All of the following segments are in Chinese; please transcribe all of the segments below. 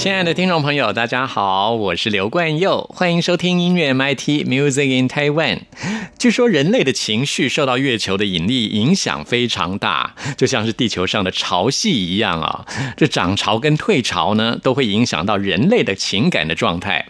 亲爱的听众朋友，大家好，我是刘冠佑，欢迎收听音乐 MIT Music in Taiwan。据说人类的情绪受到月球的引力影响非常大，就像是地球上的潮汐一样啊。这涨潮跟退潮呢，都会影响到人类的情感的状态。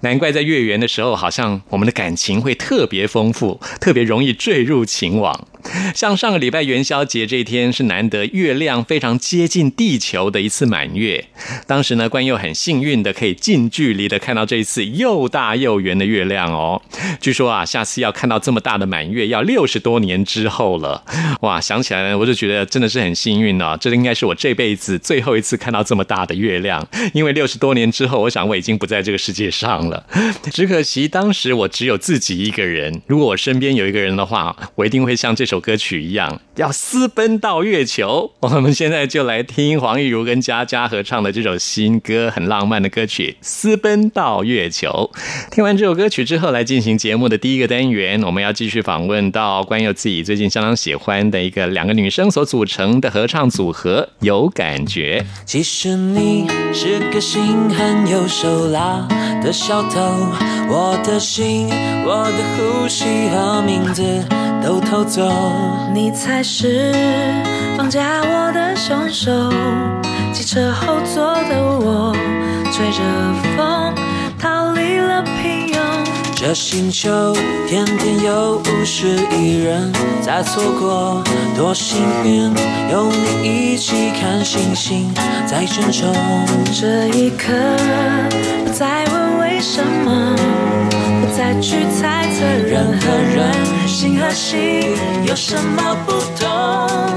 难怪在月圆的时候，好像我们的感情会特别丰富，特别容易坠入情网。像上个礼拜元宵节这一天，是难得月亮非常接近地球的一次满月。当时呢，关于又很幸运的可以近距离的看到这一次又大又圆的月亮哦。据说啊，下次要看到这么大的满月，要六十多年之后了。哇，想起来我就觉得真的是很幸运哦。这应该是我这辈子最后一次看到这么大的月亮，因为六十多年之后，我想我已经不在这个世界上了。只可惜当时我只有自己一个人。如果我身边有一个人的话，我一定会像这首歌曲一样，要私奔到月球。我们现在就来听黄义如跟佳佳合唱的这首新歌，很浪漫的歌曲《私奔到月球》。听完这首歌曲之后，来进行节目的第一个单元，我们要继续访问到关佑自己最近相当喜欢的一个两个女生所组成的合唱组合，有感觉。其实你是个心狠又手辣的小偷，我的心，我的呼吸和名字都偷走。你才是绑架我的凶手。汽车后座的我，吹着风逃离了平庸。这星球天天有五十亿人在错过，多幸运有你一起看星星在争宠。这一刻，不再问为什么，不再去猜测人和人心和心有什么不同。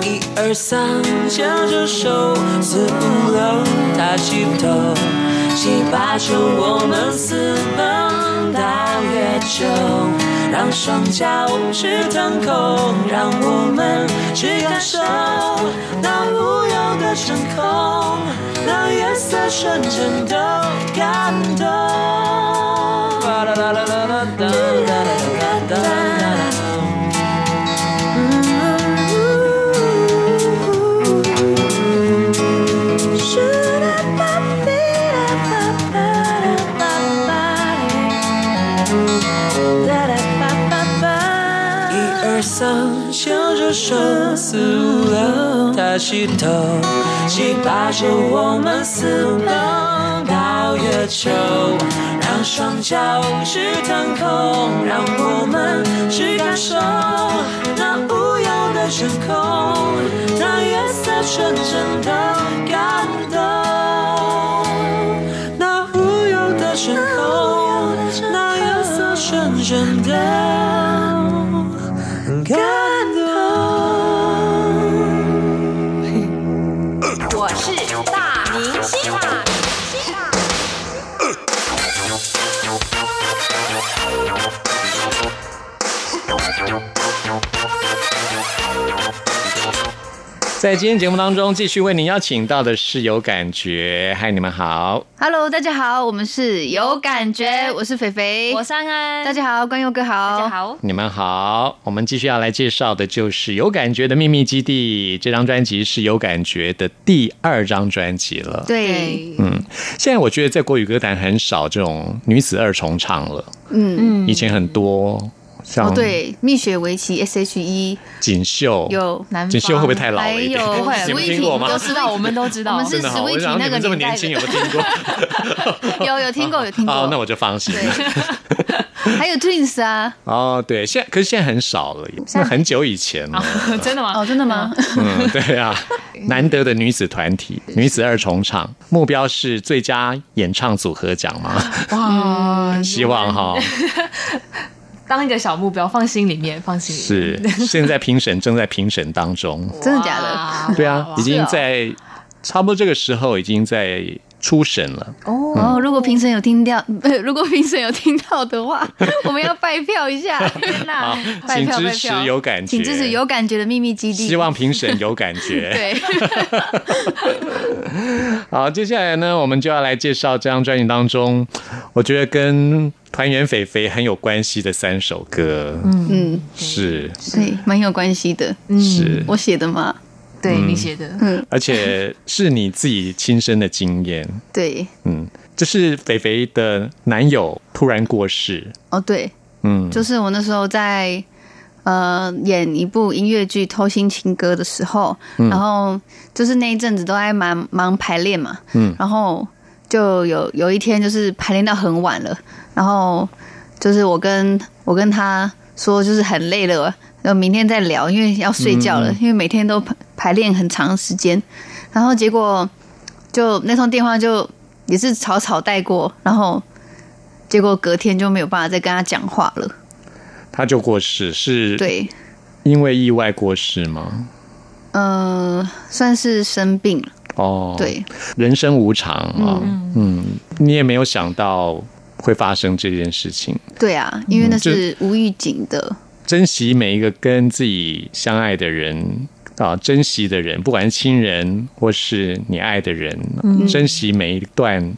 一二三，牵着手，四五六，抬起头，七八九，我们私奔到月球，让双脚去腾空，让我们去感受那无忧的真空，那月色纯真的感动。牵着手，四五六，抬起头，七八九，我们私奔到月球，让双脚去腾空，让我们去感受那无忧的真空，那月色纯真的感动，那无忧的真空，那月色纯真的在今天节目当中，继续为您邀请到的是有感觉，嗨，你们好。Hello，大家好，我们是有感觉，我是肥肥，我是安安，大家好，关佑哥好，大家好。你们好，我们继续要来介绍的就是有感觉的秘密基地。这张专辑是有感觉的第二张专辑了。对，嗯，现在我觉得在国语歌坛很少这种女子二重唱了，嗯，以前很多。像哦，对，蜜雪围棋 S.H.E 锦绣，有南锦绣会不会太老还了一点？有不 会你们 Sweetie，听过吗？都知道，我们都知道。我们是真的哈，我 Sweetie 想你那个们这么年轻，有的没有听过？有有听过有听过，哦，那我就放心了。对，还有 Twins 啊，哦，对，现在可是现在很少了，那很久以前了。真的吗？哦，真的吗？嗯，对啊，难得的女子团体，女子二重唱，目标是最佳演唱组合奖吗？哇，希望哈，当一个小目标放心里面，放心里面是。现在评审正在评审当中。真的假？的对啊，已经在差不多这个时候已经在初审了。哦，如果评审有听到，呃 如果评审有听到的话，我们要拜票一下。天哪，拜请票支持拜票，有感觉，请支持有感觉的秘密基地。希望评审有感觉。对，好，接下来呢，我们就要来介绍这张专辑当中，我觉得跟团员肥肥很有关系的三首歌。嗯，嗯，是对，蛮有关系的。嗯是，我写的嘛，对你写的，嗯。而且是你自己亲身的经验。对，嗯，就是肥肥的男友突然过世。哦对，嗯，就是我那时候在呃演一部音乐剧《偷心情歌》的时候，然后就是那一阵子都在忙忙排练嘛，嗯。然后就有有一天就是排练到很晚了，然后就是我跟我跟他说就是很累了，然后明天再聊，因为要睡觉了，因为每天都排排练很长时间，然后结果就那通电话就也是草草带过，然后结果隔天就没有办法再跟他讲话了。他就过世，是对，因为意外过世吗？呃，算是生病了。哦，，对，人生无常啊，嗯你也没有想到会发生这件事情。对啊，因为那嗯是无预警的。珍惜每一个跟自己相爱的人啊，珍惜的人，不管是亲人或是你爱的人，珍惜每一段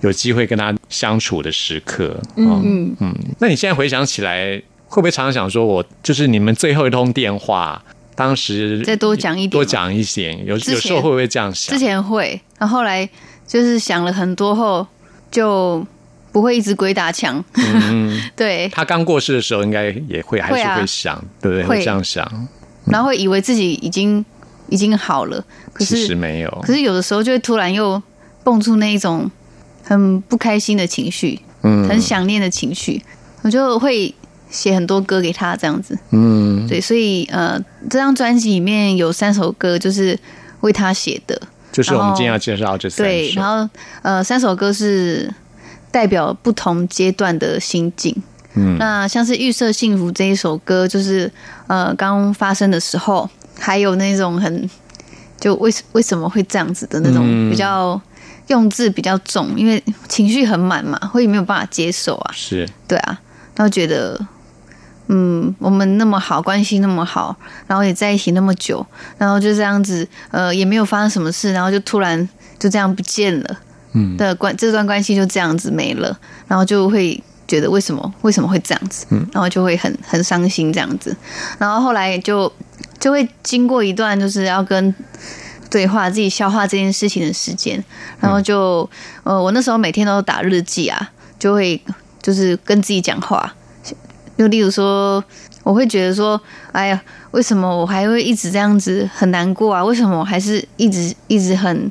有机会跟他相处的时刻。嗯嗯，嗯，那你现在回想起来，会不会常常想说我就是你们最后一通电话，当时再多讲一点多嘛讲一点，有有时候会不会这样想之？前会，然后后来就是想了很多后，就不会一直鬼打墙。嗯，对，他刚过世的时候，应该也会还是会想，对不对？会会这样想，然后会以为自己已经已经好了，可其实是没有。可是有的时候就会突然又蹦出那一种很不开心的情绪，嗯很想念的情绪，我就会写很多歌给他这样子。嗯，对，所以呃，这张专辑里面有三首歌就是为他写的。就是我们今天要介绍这三对，首然。后呃，三首歌是代表不同阶段的心境。嗯那像是《预设幸福》这一首歌，就是呃刚发生的时候，还有那种很就为为什么会这样子的那种嗯比较用字比较重，因为情绪很满嘛，会没有办法接受啊。是对啊，然后觉得，嗯，我们那么好，关系那么好，然后也在一起那么久，然后就这样子，呃，也没有发生什么事，然后就突然就这样不见了，嗯。的关这段关系就这样子没了，然后就会觉得为什么为什么会这样子，嗯。然后就会很很伤心这样子，然后后来就就会经过一段就是要跟。对话自己消化这件事情的时间，然后就、呃，我那时候每天都打日记啊，就会就是跟自己讲话，就例如说，我会觉得说，哎呀，为什么我还会一直这样子很难过啊？为什么我还是一直一直很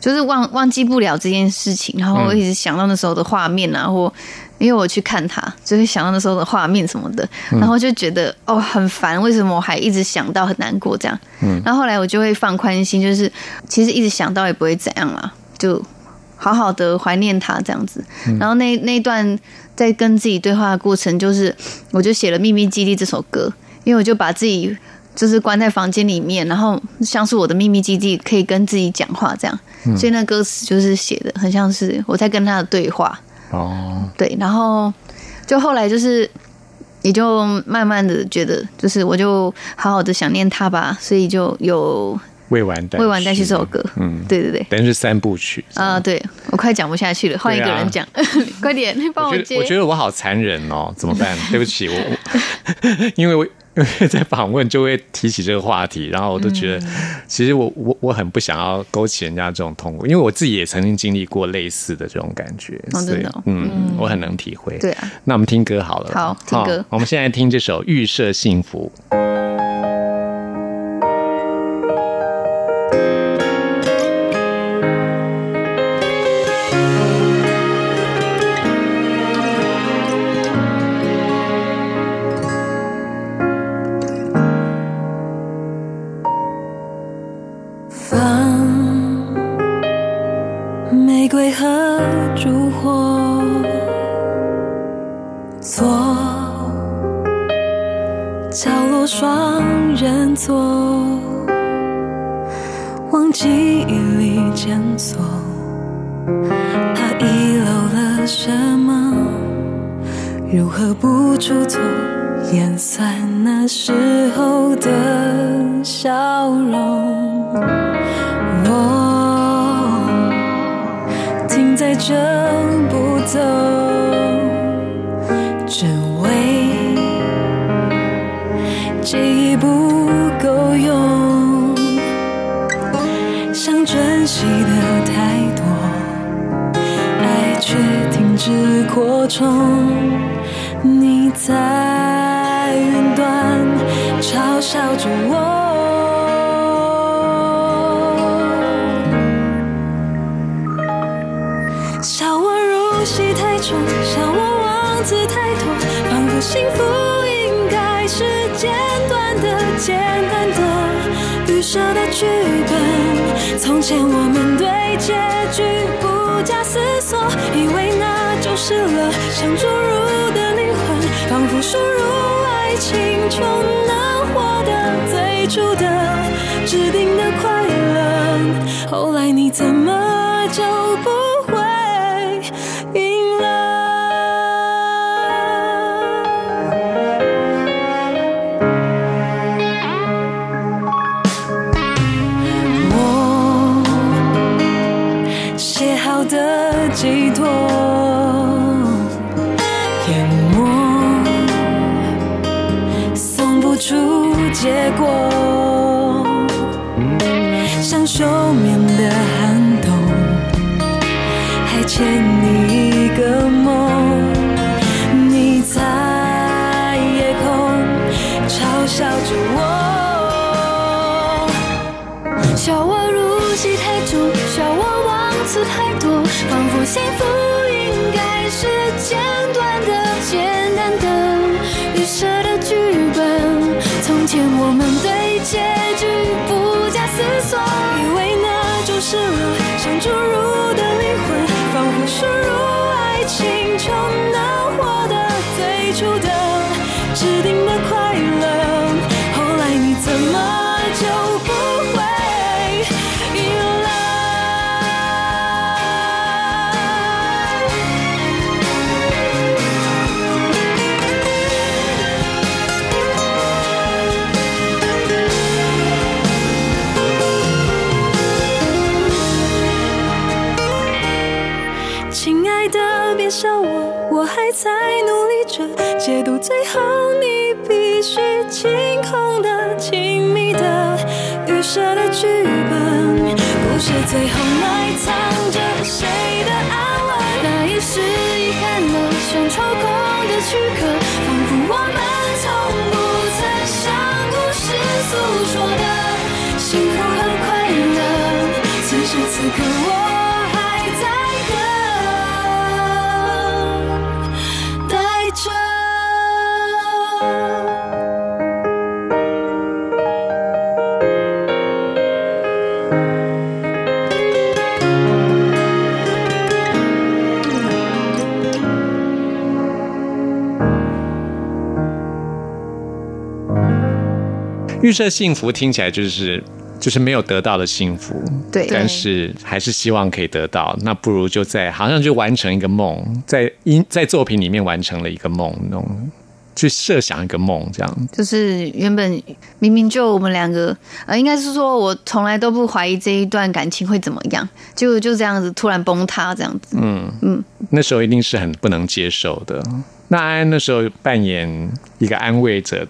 就是忘忘记不了这件事情，然后我一直想到那时候的画面啊，或因为我去看他，就会想到那时候的画面什么的，然后就觉得哦很烦，为什么我还一直想到很难过这样？然后后来我就会放宽心，就是其实一直想到也不会怎样啦，就好好的怀念他这样子。然后那那段在跟自己对话的过程，就是我就写了《秘密基地》这首歌，因为我就把自己就是关在房间里面，然后像是我的秘密基地，可以跟自己讲话这样。所以那歌词就是写的很像是我在跟他的对话。哦，对，然后就后来就是，也就慢慢的觉得，就是我就好好的想念他吧，所以就有未完待《未完待续》这首歌。嗯，对对对，等于是三部曲啊、对我快讲不下去了，换一个人讲，快点帮接。我觉得 我觉得我好残忍哦，怎么办？对不起，我我 因为我因因为在访问就会提起这个话题，然后我都觉得，其实我我我很不想要勾起人家这种痛苦，因为我自己也曾经经历过类似的这种感觉，所以嗯，我很能体会。对啊，那我们听歌好了，好听歌。我们现在听这首《预设幸福》。演散们对结局不假思索，以为那就是了想注入的灵魂，仿佛输入爱情就能获得最初的指定的快乐。后来你怎么就不最后预设幸福听起来就是就是没有得到的幸福，对但是还是希望可以得到。那不如就在好像就完成一个梦，在音在作品里面完成了一个梦，那种去设想一个梦，这样就是原本明明就我们两个，呃，应该是说我从来都不怀疑这一段感情会怎么样，结果就这样子突然崩塌，这样子。嗯嗯那时候一定是很不能接受的。那安安那时候扮演一个安慰者，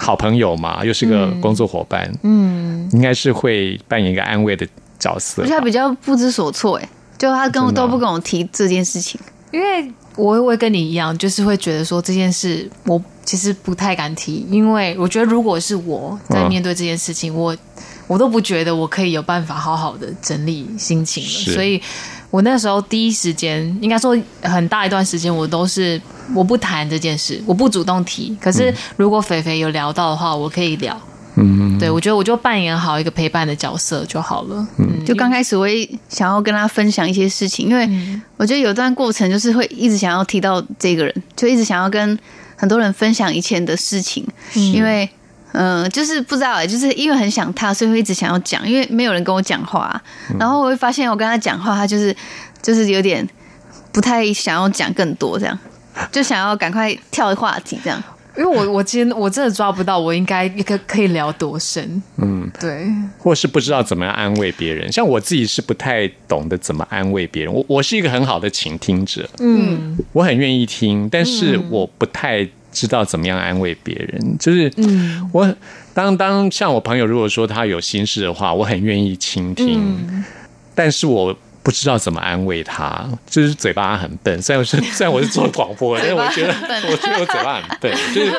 好朋友嘛，又是个工作伙伴，嗯，应该是会扮演一个安慰的角色。而且他比较不知所措，哎，就他跟我都不跟我提这件事情。因为我会跟你一样，就是会觉得说这件事我其实不太敢提，因为我觉得如果是我在嗯。面对这件事情，我我都不觉得我可以有办法好好的整理心情了，所以我那时候第一时间，应该说很大一段时间，我都是我不谈这件事，我不主动提。可是如果肥肥有聊到的话，我可以聊。嗯，对，我觉得我就扮演好一个陪伴的角色就好了。嗯，就刚开始我也想要跟他分享一些事情，因为我觉得有段过程就是会一直想要提到这个人，就一直想要跟很多人分享以前的事情，因为。嗯，就是不知道哎，就是因为很想他，所以会一直想要讲，因为没有人跟我讲话，然后我会发现我跟他讲话，他就是就是有点不太想要讲更多，这样就想要赶快跳话题，这样。因为我我今天我真的抓不到我应该一个可以聊多深。嗯，对，或是不知道怎么样安慰别人。像我自己是不太懂得怎么安慰别人。我我是一个很好的倾听者，嗯我很愿意听，但是我不太知道怎么样安慰别人。就是嗯我当当像我朋友如果说他有心事的话，我很愿意倾听，嗯但是我。不知道怎么安慰他，就是嘴巴很笨。虽然我是 虽然我是做广播的，但是我觉得我觉得我嘴巴很笨，就是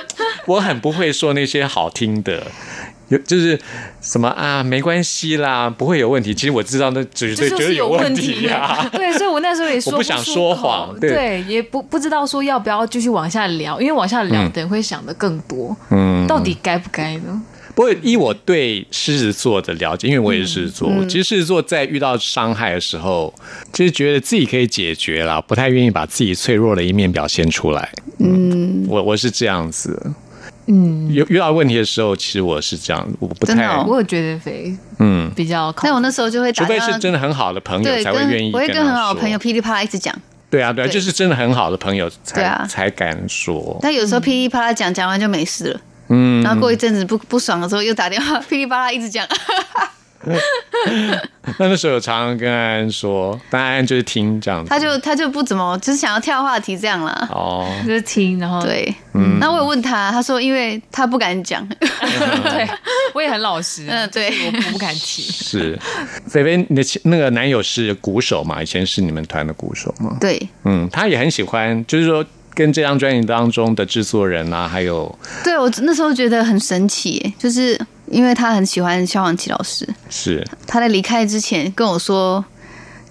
我很不会说那些好听的，有就是什么啊，没关系啦，不会有问题。其实我知道那绝对这就是有问题。呀、对，所以我那时候也说我不想说谎对。对，也不不知道说要不要继续往下聊，因为往下聊等会想的更多，嗯，到底该不该呢？不过依我对狮子座的了解，因为我也是狮子座，其实狮子座在遇到伤害的时候，就是觉得自己可以解决啦，不太愿意把自己脆弱的一面表现出来。嗯，我我是这样子。嗯，有遇到问题的时候，其实我是这样，我不太我有觉得肥嗯，比较靠，但我那时候就会除非打电话是真的很好的朋友，才会愿意我会跟很好的朋友噼里啪啦一直讲，对啊，对啊，对。就是真的很好的朋友才啊。才敢说。但有时候噼里啪啦讲讲完就没事了。嗯，然后过一阵子不不爽的时候，又打电话 噼里啪啦一直讲，那那时候有常常跟安安说，但安安就是听这样子。他就他就不怎么，就是想要跳话题这样啦。哦，就是听，然后对，嗯那我有问他，他说因为他不敢讲，对，我也很老实，嗯对我我不敢提。是，菲菲，你的那个男友是鼓手嘛？以前是你们团的鼓手嘛？对嗯，他也很喜欢，就是说跟这张专辑当中的制作人啊，还有对，我那时候觉得很神奇，就是因为他很喜欢萧煌奇老师，是。他在离开之前跟我说，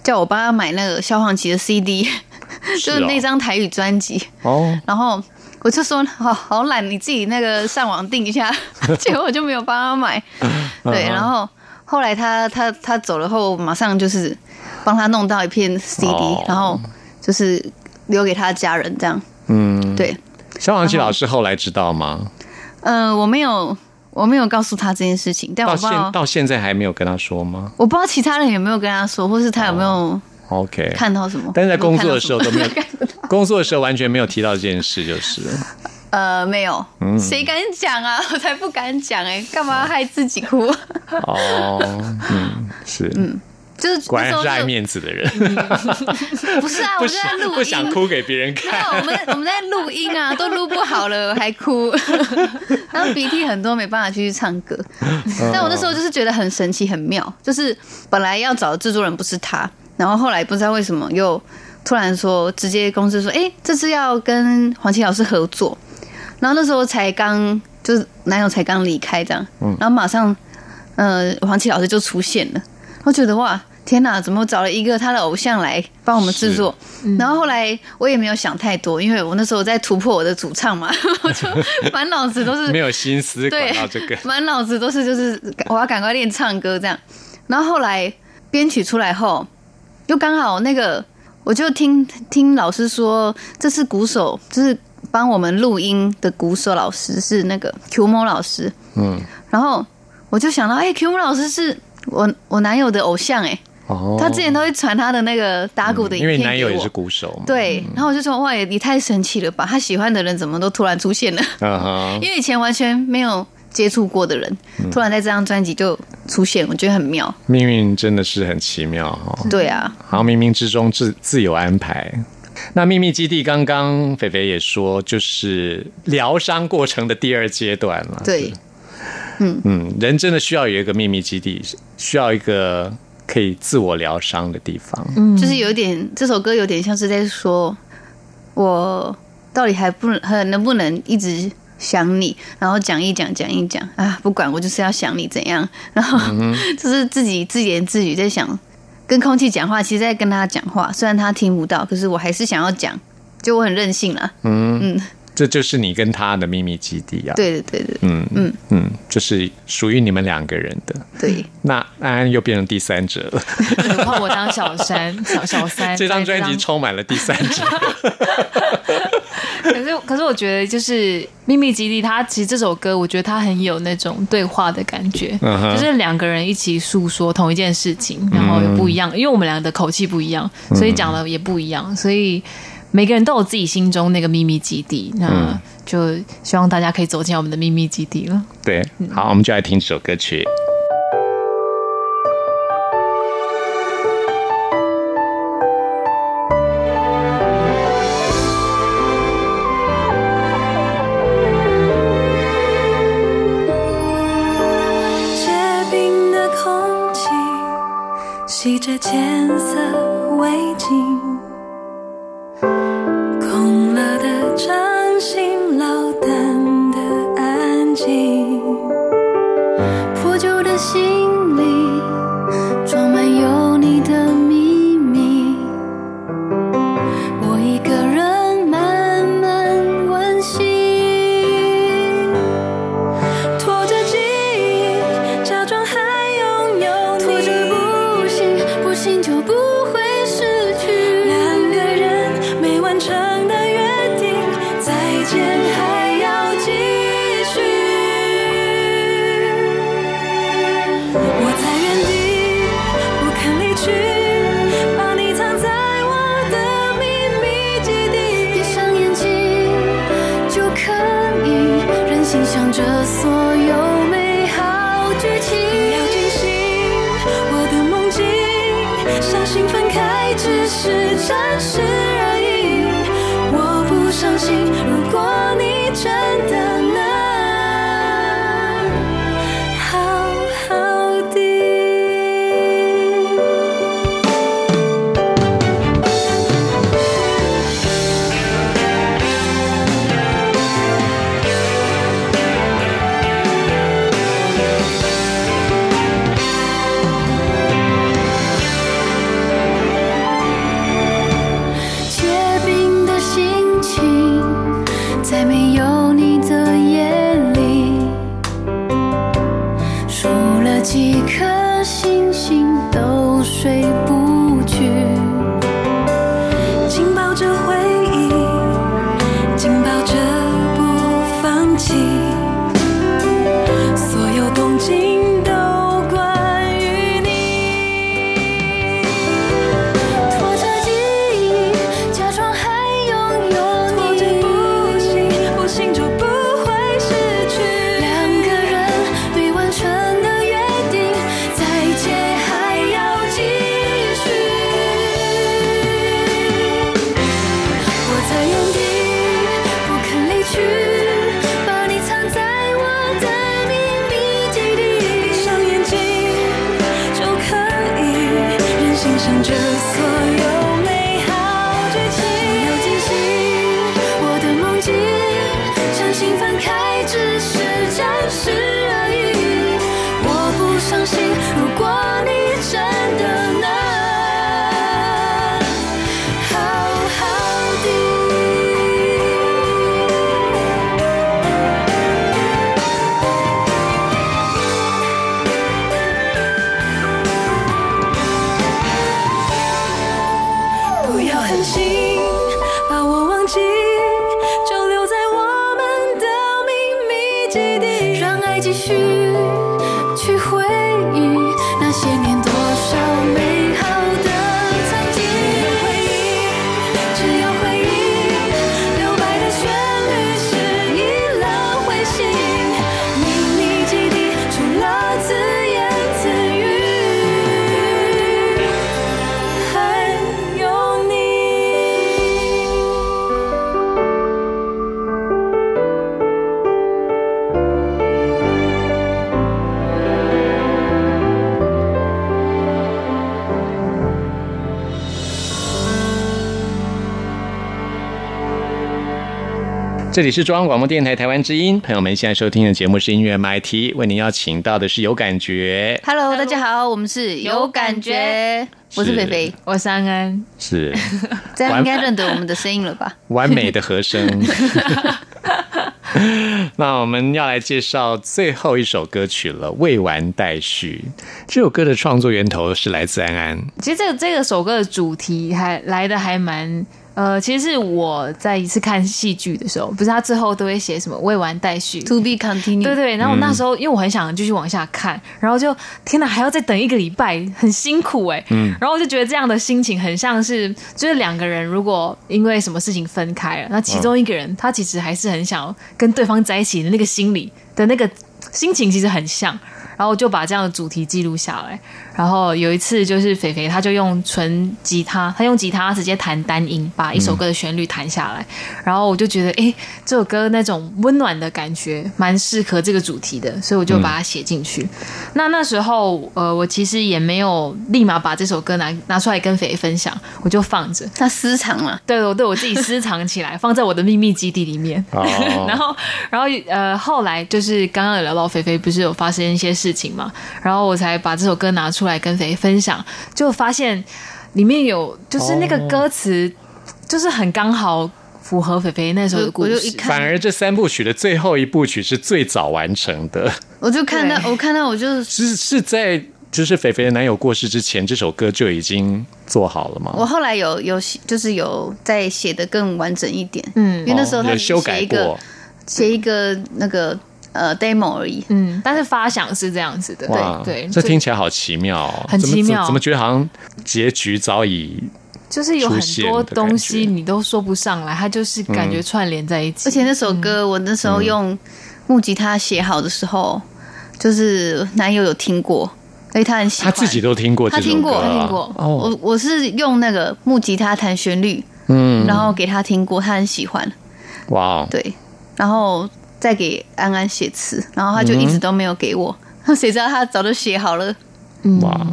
叫我帮他买那个萧煌奇的 CD，就是哦那张台语专辑，哦，然后我就说好好懒，你自己那个上网订一下，结果我就没有帮他买。对，然后后来他他他走了后，马上就是帮他弄到一片 CD，、哦。然后就是留给他的家人这样。嗯，对，萧煌奇老师后来知道吗？嗯、我没有我没有告诉他这件事情，但我到现不知道到现在还没有跟他说吗我不知道其他人有没有跟他说，或是他有没有？OK，看到什么。但是在工作的时候都没有有看到什么，工作的时候完全没有提到这件事，就是了。呃，没有，嗯谁敢讲啊？我才不敢讲哎、干嘛害自己哭？哦，嗯，是，就是果然是爱面子的人，不是啊，我就在录音，不想哭给别人看。我们我们在录音啊，都录不好了 还哭，然后鼻涕很多，没办法继续唱歌。但我那时候就是觉得很神奇、很妙，就是本来要找的制作人不是他，然后后来不知道为什么又突然说，直接公司说，哎、这次要跟黄绮老师合作，然后那时候才刚就是男友才刚离开这样，然后马上呃黄绮老师就出现了，我觉得哇。天哪！怎么找了一个他的偶像来帮我们制作？然后后来我也没有想太多，因为我那时候在突破我的主唱嘛，我 就满脑子都是没有心思对管到这个，满脑子都是就是我要赶快练唱歌这样。然后后来编曲出来后，又刚好那个我就听听老师说，这是鼓手，就是帮我们录音的鼓手老师是那个 Q 某老师。嗯，然后我就想到，哎、q 某老师是我我男友的偶像哎、哦，他之前都会传他的那个打鼓的影因。为男友也是鼓手嘛，对，然后我就说哇，也也太神奇了吧！他喜欢的人怎么都突然出现了？因为以前完全没有接触过的人，突然在这张专辑就出现，我觉得很妙。命运真的是很奇妙哦，对啊，好像冥冥之中自自有安排。那秘密基地刚刚肥肥也说，就是疗伤过程的第二阶段了。对，嗯嗯，人真的需要有一个秘密基地，需要一个可以自我疗伤的地方。嗯就是有点这首歌有点像是在说，我到底还不能还能不能一直想你，然后讲一讲讲一讲啊，不管我就是要想你怎样，然后 就是自己自言自语在想，跟空气讲话，其实在跟他讲话，虽然他听不到，可是我还是想要讲，就我很任性啦。嗯这就是你跟他的秘密基地啊。，对对对对嗯嗯嗯，就是属于你们两个人的。对，那安安又变成第三者了。换我当小三、小小三。这张专辑充满了第三者。可是，可是我觉得就是《秘密基地》，它其实这首歌，我觉得它很有那种对话的感觉，就是两个人一起诉说同一件事情，然后又不一样，因为我们俩的口气不一样，所以讲的也不一样，所以每个人都有自己心中那个秘密基地，那就希望大家可以走进我们的秘密基地了。对，好，我们就来听这首歌曲。继续去回忆那些年这里是中央广播电台台湾之音，朋友们现在收听的节目是音乐 MIT，为您邀请到的是有感觉，Hello，大家好，我们是有感觉，我是是菲菲，我是安安，是 这样应该认得我们的声音了吧？完美的和声。那我们要来介绍最后一首歌曲了，《未完待续》。这首歌的创作源头是来自安安，其实这个这个首歌的主题还来的还蛮。呃，其实是我在一次看戏剧的时候，不是他最后都会写什么未完待续，To be continue。对对，然后我那时候、因为我很想继续往下看，然后就天哪，还要再等一个礼拜，很辛苦哎、嗯，然后我就觉得这样的心情很像是，就是两个人如果因为什么事情分开了，那其中一个人、他其实还是很想要跟对方在一起的那个心理的那个心情其实很像。然后我就把这样的主题记录下来。然后有一次就是肥肥，他就用纯吉他，他用吉他直接弹单音，把一首歌的旋律弹下来。然后我就觉得，哎，这首歌那种温暖的感觉蛮适合这个主题的，所以我就把它写进去。那那时候，呃，我其实也没有立马把这首歌拿拿出来跟肥肥分享，我就放着。他私藏嘛，对，我对我自己私藏起来，放在我的秘密基地里面。哦然后，然后呃，后来就是刚刚有聊到肥肥不是有发生一些事情嘛，然后我才把这首歌拿出来跟肥肥分享，就发现里面有就是那个歌词，就是很刚好符合肥肥那时候的故事。我就一看反而这三部曲的最后一部曲是最早完成的，我就看到，我看到我就，是是在就是肥肥的男友过世之前，这首歌就已经做好了吗？我后来有有就是有再写的更完整一点，嗯。因为那时候他哦。有修改写一个过，写一个那个呃 demo 而已，嗯，但是发想是这样子的，哇，对对，这听起来好奇妙哦，很奇妙。怎怎么觉得好像结局早已就是有很多东西你都说不上来，它就是感觉串联在一起。而且那首歌我那时候用木吉他写好的时候，就是男友有听过，所以他很喜欢，他自己都听过他听过他听过。哦，我我是用那个木吉他弹旋律，嗯，然后给他听过，他很喜欢，哇哦，对，然后再给安安写词，然后他就一直都没有给我，那 谁知道他早就写好了，哇，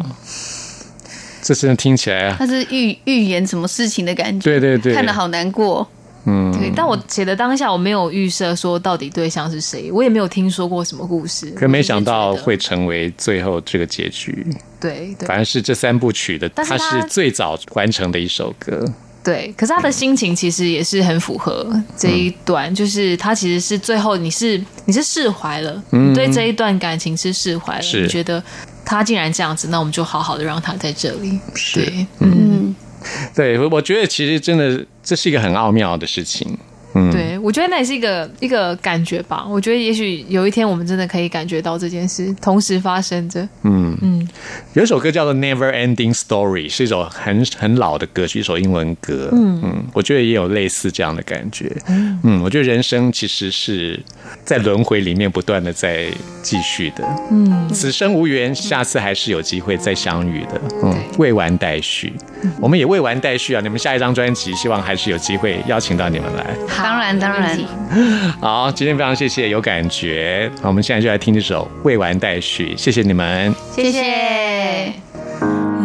这真的听起来，他是预预言什么事情的感觉，对对对，看的好难过，嗯，对，但我写的当下我没有预设说到底对象是谁，我也没有听说过什么故事。可没想到会成为最后这个结局，对对。反而是这三部曲的，它它是最早完成的一首歌，对，可是他的心情其实也是很符合这一段，就是他其实是最后你是你是释怀了，嗯。你对这一段感情是释怀了，是。你觉得他竟然这样子，那我们就好好的让他在这里。是。对，嗯，对，我我觉得其实真的这是一个很奥妙的事情，嗯，对，我觉得那也是一个一个感觉吧。我觉得也许有一天我们真的可以感觉到这件事同时发生着。嗯嗯，有一首歌叫做《Never Ending Story》，是一首很很老的歌曲，一首英文歌。嗯嗯我觉得也有类似这样的感觉。嗯我觉得人生其实是在轮回里面不断的在继续的。嗯，此生无缘，下次还是有机会再相遇的。嗯，未完待续，我们也未完待续啊！你们下一张专辑，希望还是有机会邀请到你们来。当然当然 好，今天非常谢谢有感觉，好，我们现在就来听这首《未完待续》，谢谢你们。谢谢。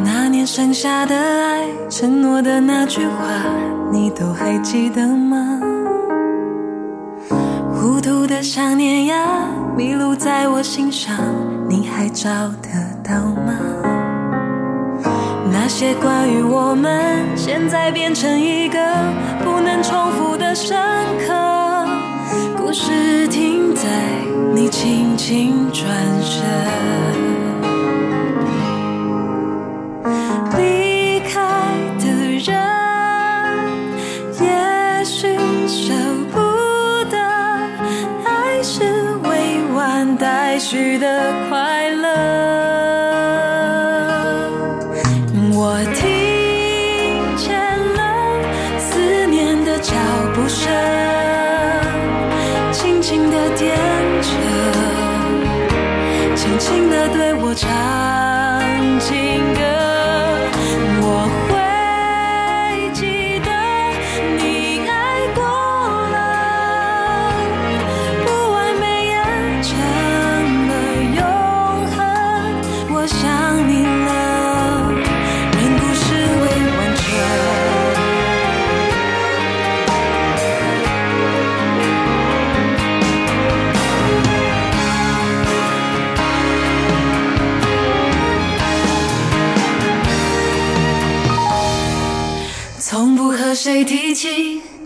那年盛夏的爱，承诺的那句话，你都还记得吗？糊涂的想念呀，迷路在我心上，你还找得到吗？那些关于我们，现在变成一个不能重复的深刻。故事停在你轻轻转身。离开的人，也许舍不得，爱是未完待续的快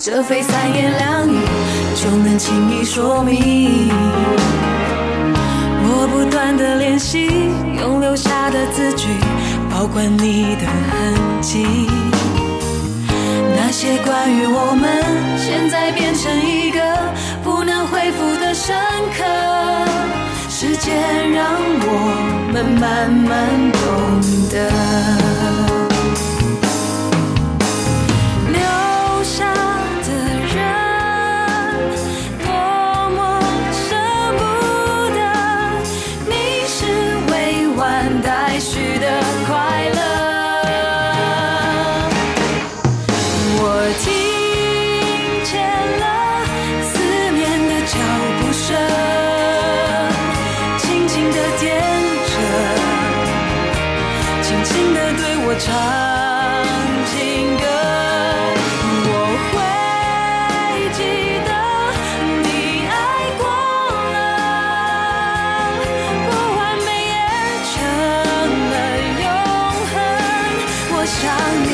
这非三言两语就能轻易说明。我不断的练习，用留下的字句保管你的痕迹。那些关于我们，现在变成一个不能恢复的深刻。时间让我们慢慢懂得，想你。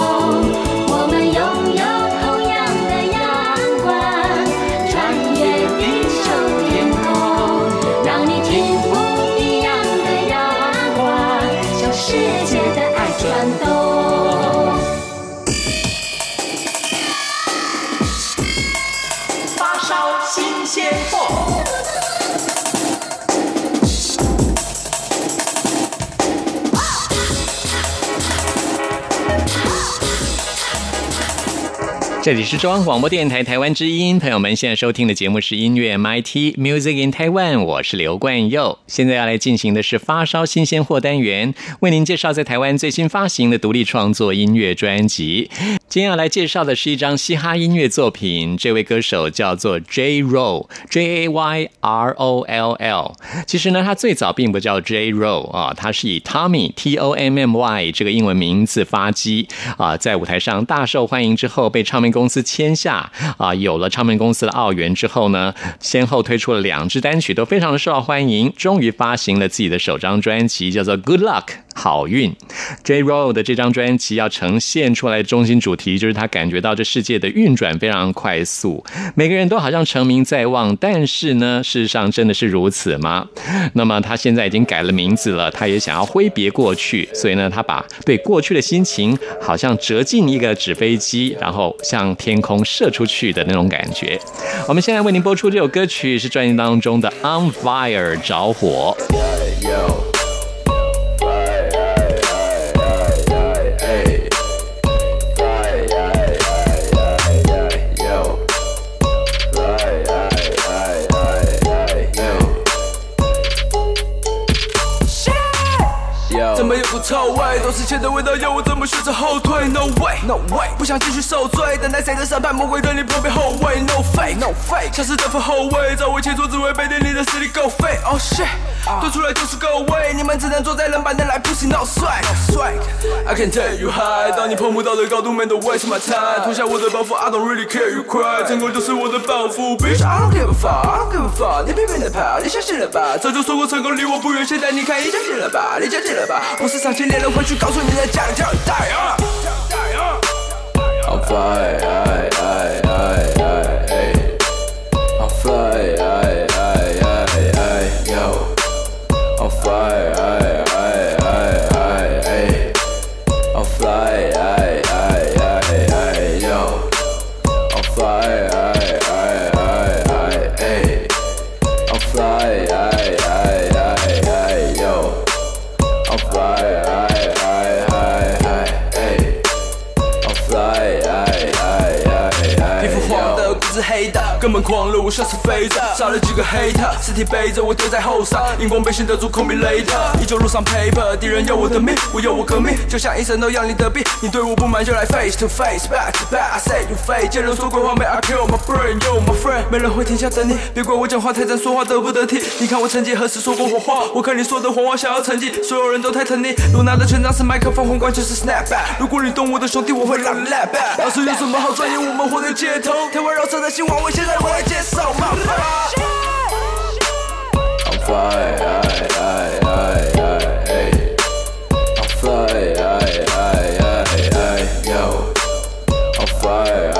这里是中央广播电台台湾之音，朋友们现在收听的节目是音乐 MIT Music in Taiwan，我是刘冠佑。现在要来进行的是发烧新鲜货单元，为您介绍在台湾最新发行的独立创作音乐专辑。今天要来介绍的是一张嘻哈音乐作品，这位歌手叫做 J Roll，J A Y R O L L。其实呢，他最早并不叫 J Roll 啊，他是以 Tommy T O M M Y 这个英文名字发迹啊，在舞台上大受欢迎之后，被唱片公司签下啊，有了唱片公司的澳元之后呢，先后推出了两支单曲，都非常的受到欢迎，终于发行了自己的首张专辑，叫做 Good Luck。好运，J. Roll 的这张专辑要呈现出来的中心主题就是他感觉到这世界的运转非常快速，每个人都好像成名在望，但是呢，事实上真的是如此吗？那么他现在已经改了名字了，他也想要挥别过去，所以呢，他把对过去的心情好像折进一个纸飞机，然后像向天空射出去的那种感觉。我们现在为您播出这首歌曲是专辑当中的《On Fire》着火。都是钱的味道，要我怎么选择后退？No way，No way，不想继续受罪，等待谁的审判？魔鬼的你旁边后卫，No fake，No fake，像是得分后卫，在我前桌只会被点你的实力够废。Oh shit，对出来就是够位，你们只能坐在冷板凳来 pussy no swag。I can take you high，当你碰不到的高度，man don't waste my time，脱下我的包袱，I don't really care you cry，成功就是我的抱负，bitch I don't give a fuck，I don't give a fuck，你拼命的跑，你相信了吧？早就说过成功离我不远，现在你看你相信了吧？你相信了吧？我是上千年人回去告诉你的家人，叫你带啊！I'm fly, I, I, I, I, I'm fly, I, I, I, I, yo. I'm fly, I, I, 像是飞着，个 hater，，尸体背着我丢在后山，荧光被显得住空明 later，依旧路上 paper，敌人要我的命，我要我革命，就像医生都要你的病，你对我不满就来 face to face，back to back，I say you fake，见人说鬼话没 I kill my brain，yo my friend，没人会停下等你，别怪我讲话太真，说话得不得体，你看我曾经何时说过谎话，我看你说的谎话想要成绩，所有人都太疼你，露娜的权杖是麦克风，皇冠就是 snapback，如果你懂我的兄弟，我会让你 lap back，老师有什么好钻研，我们活在街头，台湾饶舌的新话，我现在我来接受，my friend。Fly, I, I, I, I, I'm fly, I, I, I, I, yo. I'm fly,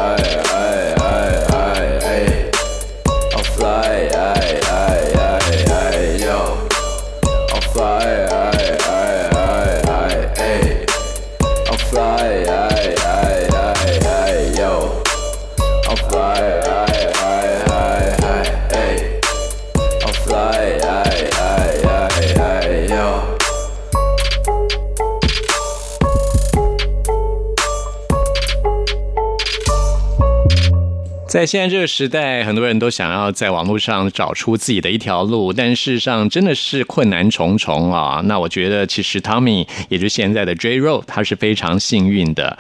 在现在这个时代，很多人都想要在网络上找出自己的一条路，但事实上真的是困难重重啊。那我觉得，其实 Tommy 也就是现在的 J. Ro，他是非常幸运的，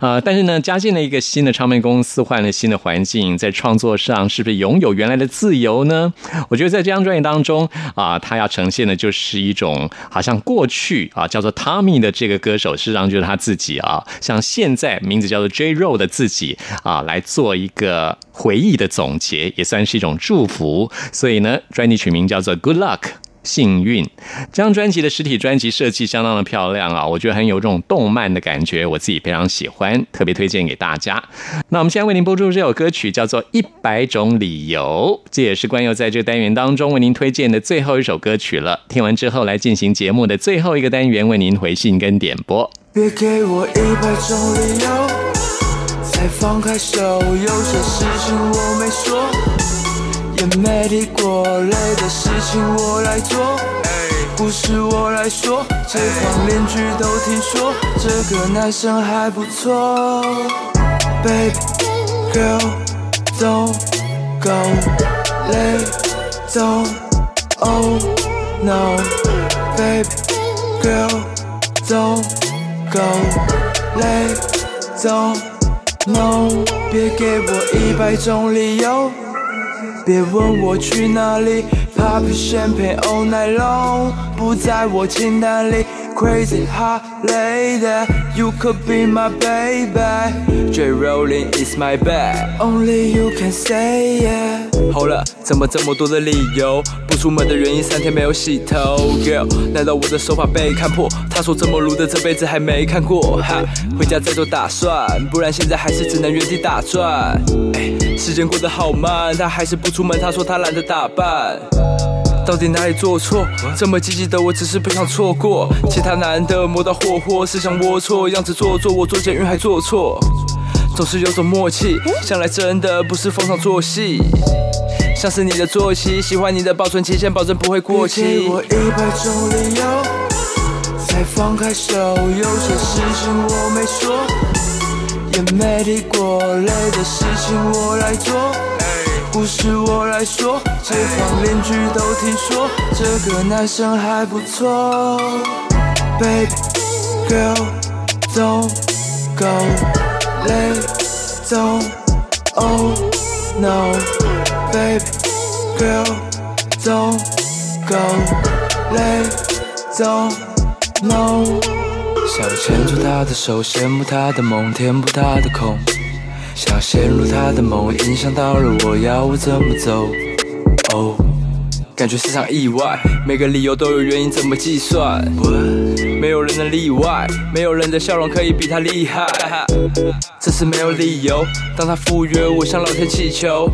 呃，但是呢，加进了一个新的唱片公司，换了新的环境，在创作上是不是拥有原来的自由呢？我觉得在这张专辑当中啊，他要呈现的就是一种好像过去啊叫做 Tommy 的这个歌手，事实上就是他自己啊，像现在名字叫做 J. Ro 的自己啊，来做一个。回忆的总结也算是一种祝福，所以呢，专辑取名叫做《Good Luck》。幸运，这张专辑的实体专辑设计相当的漂亮啊，我觉得很有这种动漫的感觉，我自己非常喜欢，特别推荐给大家。那我们现在为您播出这首歌曲叫做《一百种理由》，这也是关佑在这个单元当中为您推荐的最后一首歌曲了。听完之后，来进行节目的最后一个单元，为您回信跟点播。别给我一百种理由，放开手。有些事情我没说，也没提过，累的事情我来做，故事我来说。街坊邻居都听说这个男生还不错。Baby girl don't go 累 don't oh no baby girl don't go 累 don't no 别给我一百种理由。别问我去哪里，Pop champagne all night long，不在我清单里。Crazy hot lady, you could be my baby. J Rolling is my bag, only you can say yeah. 好了，怎么这么多的理由？出门的原因，三天没有洗头。Girl，难道我的手法被看破？他说这么鲁的这辈子还没看过。哈，回家再做打算，不然现在还是只能原地打转。哎，时间过得好慢，他还是不出门。他说他懒得打扮。到底哪里做错？这么积极的我，只是不想错过。其他男的磨刀霍霍，思想龌龊，样子做作。我做捷运还做错，总是有种默契。想来真的不是逢场作戏，像是你的作息，喜欢你的保存期限，保证不会过期。给我一百种理由，才放开手。有些事情我没说，也没提过，累的事情我来做。故事我来说，街坊邻居都听说这个男生还不错。Baby girl, don't go late, don't oh no. Baby girl, don't go late, don't no. 想牵住她的手，羡慕她的梦，填补她的空。想陷入她的梦，影响到了我，要我怎么走？哦、感觉是场意外，每个理由都有原因，怎么计算？没有人能例外，没有人的笑容可以比他厉害。这是没有理由，当他赴约，我向老天祈求。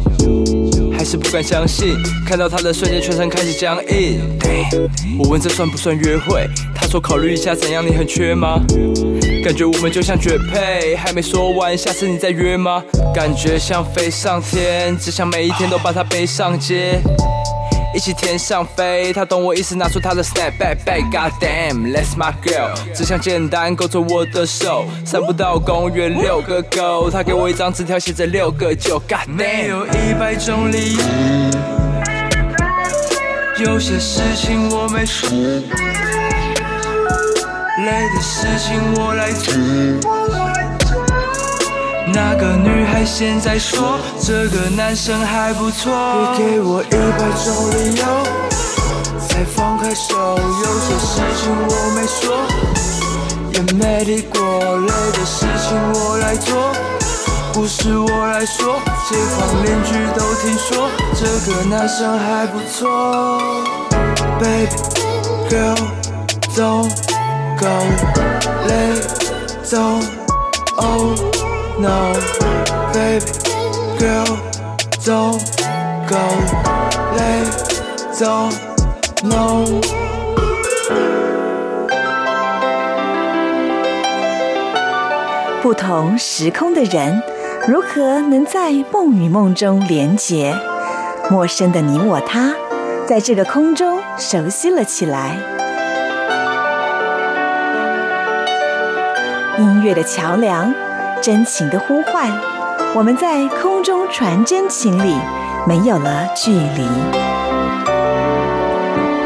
还是不敢相信，看到他的瞬间，全身开始僵硬。我问这算不算约会？他说考虑一下，怎样？你很缺吗？感觉我们就像绝配，还没说完，下次你再约吗？感觉像飞上天，只想每一天都把他背上街。一起天上飞，他懂我意思，拿出他的 snap back back，God damn，that's my girl，只想简单勾着我的手，散步到公园遛个狗，他给我一张纸条，写着六个九，God damn，没有一百种理由，有些事情我没说，累的事情我来做。那个女孩现在说这个男生还不错，别给我一百种理由，才放开手。有些事情我没说，也没提过，累的事情我来做，不是我来说，街坊邻居都听说这个男生还不错。Baby girl don't go late don't oh no, baby girl, don't go late, don't no. 不同时空的人，如何能在梦与梦中连结？陌生的你我他，在这个空中熟悉了起来。音乐的桥梁，真情的呼唤，我们在空中传真情里，没有了距离。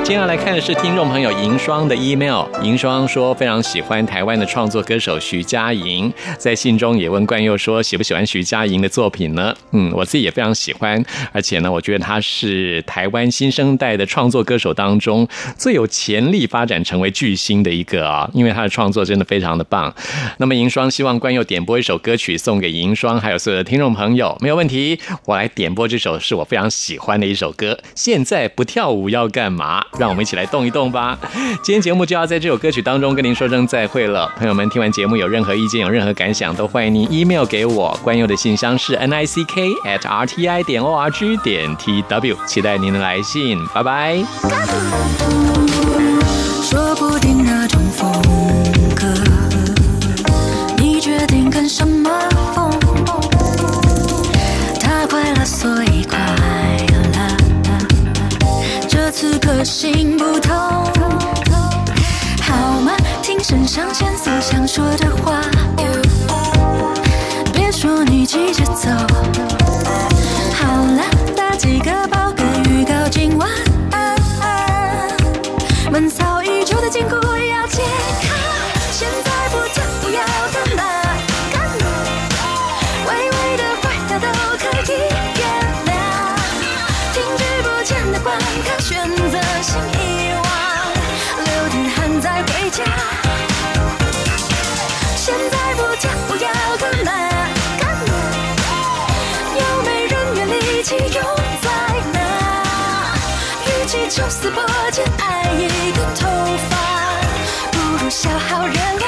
接下来看的是听众朋友银霜的 email。银霜说非常喜欢台湾的创作歌手徐佳莹，在信中也问冠佑说喜不喜欢徐佳莹的作品呢？嗯，我自己也非常喜欢，而且呢，我觉得她是台湾新生代的创作歌手当中最有潜力发展成为巨星的一个啊，因为她的创作真的非常的棒。那么银霜希望冠佑点播一首歌曲送给银霜还有所有的听众朋友，没有问题，我来点播这首是我非常喜欢的一首歌。现在不跳舞要干嘛？让我们一起来动一动吧！今天节目就要在这首歌曲当中跟您说声再会了，朋友们，听完节目有任何意见、有任何感想，都欢迎您 email 给我。关佑的信箱是 n i c k at r t i 点 o r g 点 t w，期待您的来信，拜拜。次个性不通，好吗？听肾上腺素想说的话，别说你急着走。好了，打几个饱嗝预告，今晚。闷骚已久的禁锢丝剥茧爱一个头发，不如消耗热量。